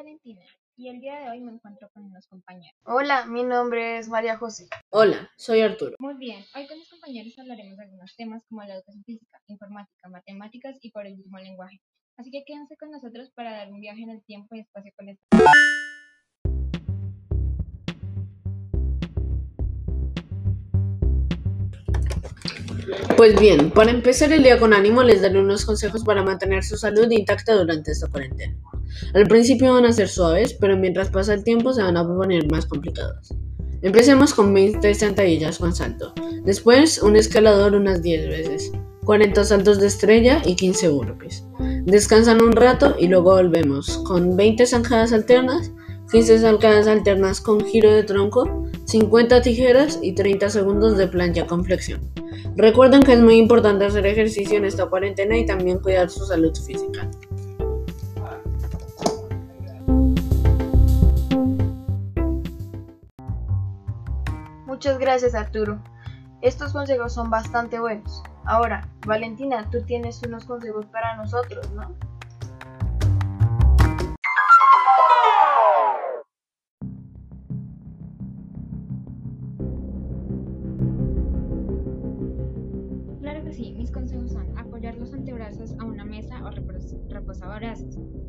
Valentina y el día de hoy me encuentro con unos compañeros. Hola, mi nombre es María José. Hola, soy Arturo. Muy bien, hoy con mis compañeros hablaremos de algunos temas como la educación física, informática, matemáticas y por el mismo lenguaje. Así que quédense con nosotros para dar un viaje en el tiempo y espacio con esto. Pues bien, para empezar el día con ánimo les daré unos consejos para mantener su salud intacta durante esta cuarentena. Al principio van a ser suaves, pero mientras pasa el tiempo se van a poner más complicados. Empecemos con 20 sentadillas con salto, después un escalador unas 10 veces, 40 saltos de estrella y 15 burpees. Descansan un rato y luego volvemos con 20 zanjadas alternas, 15 zanjadas alternas con giro de tronco, 50 tijeras y 30 segundos de plancha con flexión. Recuerden que es muy importante hacer ejercicio en esta cuarentena y también cuidar su salud física. Muchas gracias Arturo. Estos consejos son bastante buenos. Ahora, Valentina, tú tienes unos consejos para nosotros, ¿no?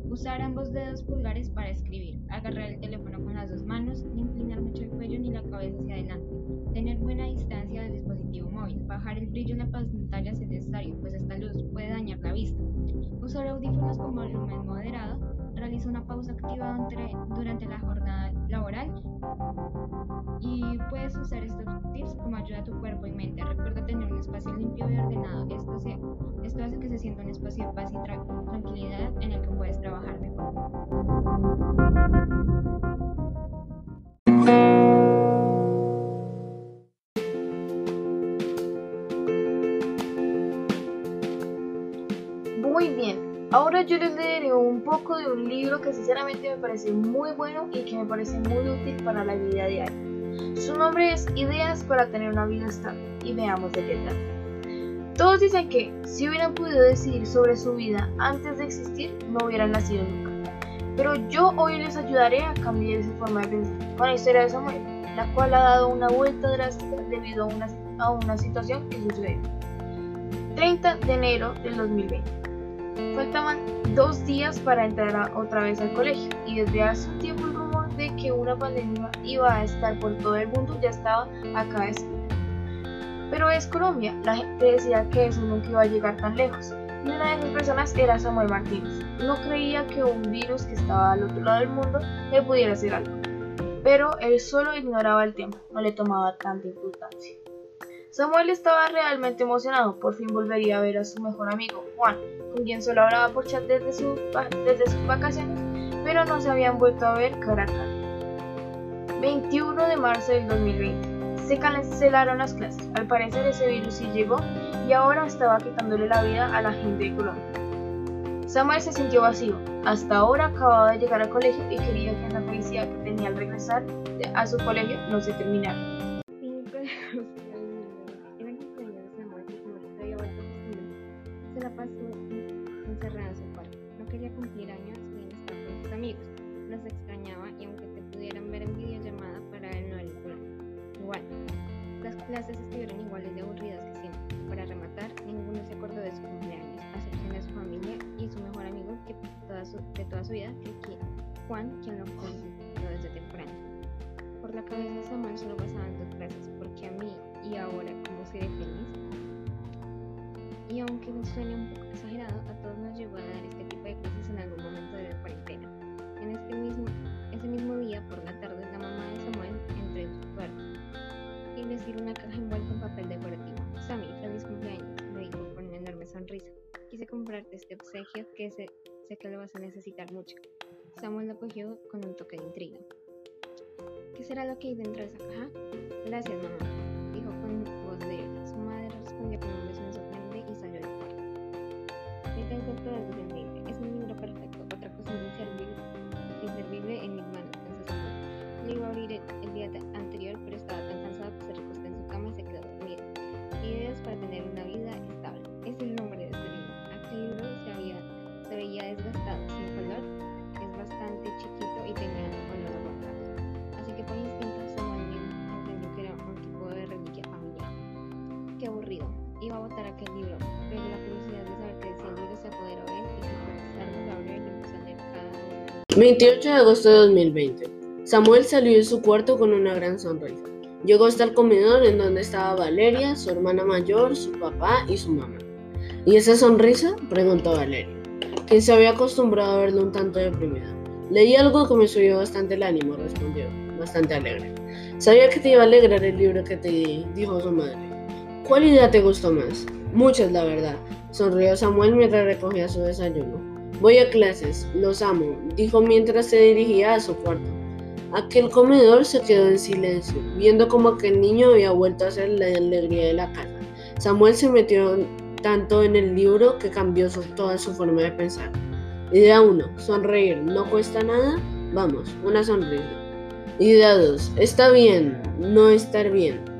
Usar ambos dedos pulgares para escribir, agarrar el teléfono con las dos manos, no inclinar mucho el cuello ni la cabeza hacia adelante, tener buena distancia del dispositivo móvil, bajar el brillo en la pantalla si es necesario, pues esta luz puede dañar la vista, usar audífonos con volumen moderado, realiza una pausa activa durante la jornada laboral y puedes usar estos tips como ayuda a tu cuerpo y mente. Recuerda tener un espacio limpio y ordenado. Esto, esto hace que se sienta un espacio de paz y tra- en el que puedes trabajar mejor. Muy bien. Ahora yo les leeré un poco de un libro que sinceramente me parece muy bueno y que me parece muy útil para la vida diaria. Su nombre es Ideas para tener una vida estable y veamos de qué trata. Todos dicen que si hubieran podido decidir sobre su vida antes de existir, no hubieran nacido nunca. Pero yo hoy les ayudaré a cambiar esa forma de pensar con la historia de Samuel, la cual ha dado una vuelta drástica debido a una, situación que sucedió. 30 de enero del 2020. Faltaban dos días para entrar otra vez al colegio y desde hace un tiempo el rumor de que una pandemia iba a estar por todo el mundo ya estaba acá de. Pero es Colombia, la gente decía que eso nunca iba a llegar tan lejos y una de esas personas era Samuel Martínez. No creía que un virus que estaba al otro lado del mundo le pudiera hacer algo, pero él solo ignoraba el tema, no le tomaba tanta importancia. Samuel estaba realmente emocionado, por fin volvería a ver a su mejor amigo, Juan, con quien solo hablaba por chat desde, su desde sus vacaciones, pero no se habían vuelto a ver cara a cara. 21 de marzo del 2020. Se cancelaron las clases. Al parecer ese virus sí llegó y ahora estaba quitándole la vida a la gente de Colombia. Samuel se sintió vacío. Hasta ahora acababa de llegar al colegio y quería que la felicidad que tenía al regresar a su colegio no se terminara. Desde temprano. Por la cabeza de Samuel solo pasaban dos frases, porque a mí y ahora cómo seré feliz. Y aunque suene un poco exagerado, a todos nos llegó a dar este tipo de crisis en algún momento de la cuarentena. En este mismo, ese mismo día, por la tarde, la mamá de Samuel entró en su cuarto y le dio una caja envuelta en papel decorativo. Sammy, feliz cumpleaños, le dijo con una enorme sonrisa. Quise comprarte este obsequio que sé, sé que lo vas a necesitar mucho. Samuel lo cogió con un toque de intriga. ¿Qué será lo que hay dentro de esa caja? Gracias, mamá, Iba a botar aquel libro, pero la curiosidad de saber qué decía el libro se apoderó de él y protestar lo abrió y empezó a cada uno. 28 de agosto de 2020. Samuel salió de su cuarto con una gran sonrisa. Llegó hasta el comedor en donde estaba Valeria, su hermana mayor, su papá y su mamá. ¿Y esa sonrisa? preguntó Valeria, quien se había acostumbrado a verlo un tanto deprimida. Leí algo que me subió bastante el ánimo, respondió, bastante alegre. Sabía que te iba a alegrar el libro que te di, dijo su madre. ¿Cuál idea te gustó más? Muchas, la verdad, sonrió Samuel mientras recogía su desayuno. Voy a clases, los amo, dijo mientras se dirigía a su cuarto. Aquel comedor se quedó en silencio, viendo como aquel niño había vuelto a ser la alegría de la casa. Samuel se metió tanto en el libro que cambió toda su forma de pensar. Idea 1. Sonreír. No cuesta nada. Vamos, una sonrisa. Idea 2. Está bien, no estar bien.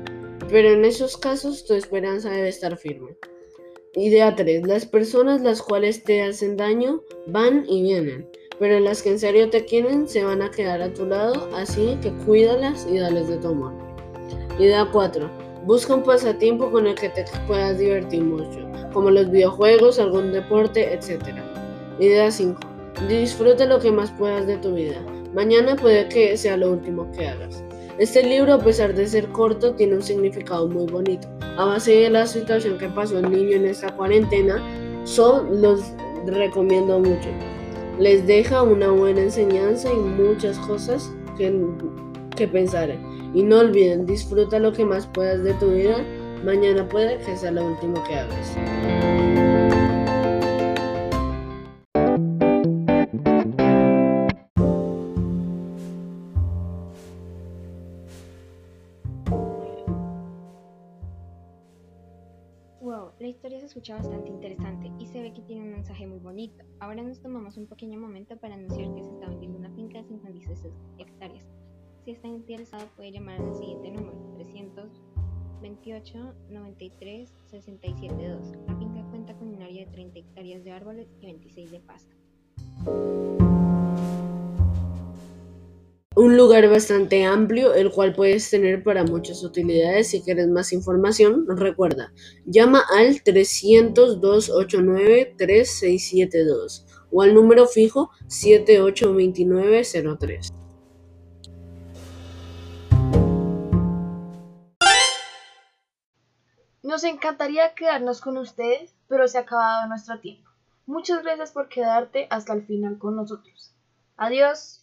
Pero en esos casos tu esperanza debe estar firme. Idea 3. Las personas las cuales te hacen daño van y vienen. Pero las que en serio te quieren se van a quedar a tu lado, así que cuídalas y dales de tu amor. Idea 4. Busca un pasatiempo con el que te puedas divertir mucho, como los videojuegos, algún deporte, etc. Idea 5. Disfruta lo que más puedas de tu vida. Mañana puede que sea lo último que hagas. Este libro, a pesar de ser corto, tiene un significado muy bonito. A base de la situación que pasó el niño en esta cuarentena, son los recomiendo mucho. Les deja una buena enseñanza y muchas cosas que, que pensar. Y no olviden, disfruta lo que más puedas de tu vida. Mañana puede que sea lo último que hagas. Historia se escucha bastante interesante y se ve que tiene un mensaje muy bonito. Ahora nos tomamos un pequeño momento para anunciar que se está vendiendo una finca de 56 hectáreas. Si está interesado puede llamar al siguiente número 328 93 67 2. La finca cuenta con un área de 30 hectáreas de árboles y 26 de pasto. Un lugar bastante amplio, el cual puedes tener para muchas utilidades. Si quieres más información, recuerda, llama al 300-289-3672 o al número fijo 782903. Nos encantaría quedarnos con ustedes, pero se ha acabado nuestro tiempo. Muchas gracias por quedarte hasta el final con nosotros. Adiós.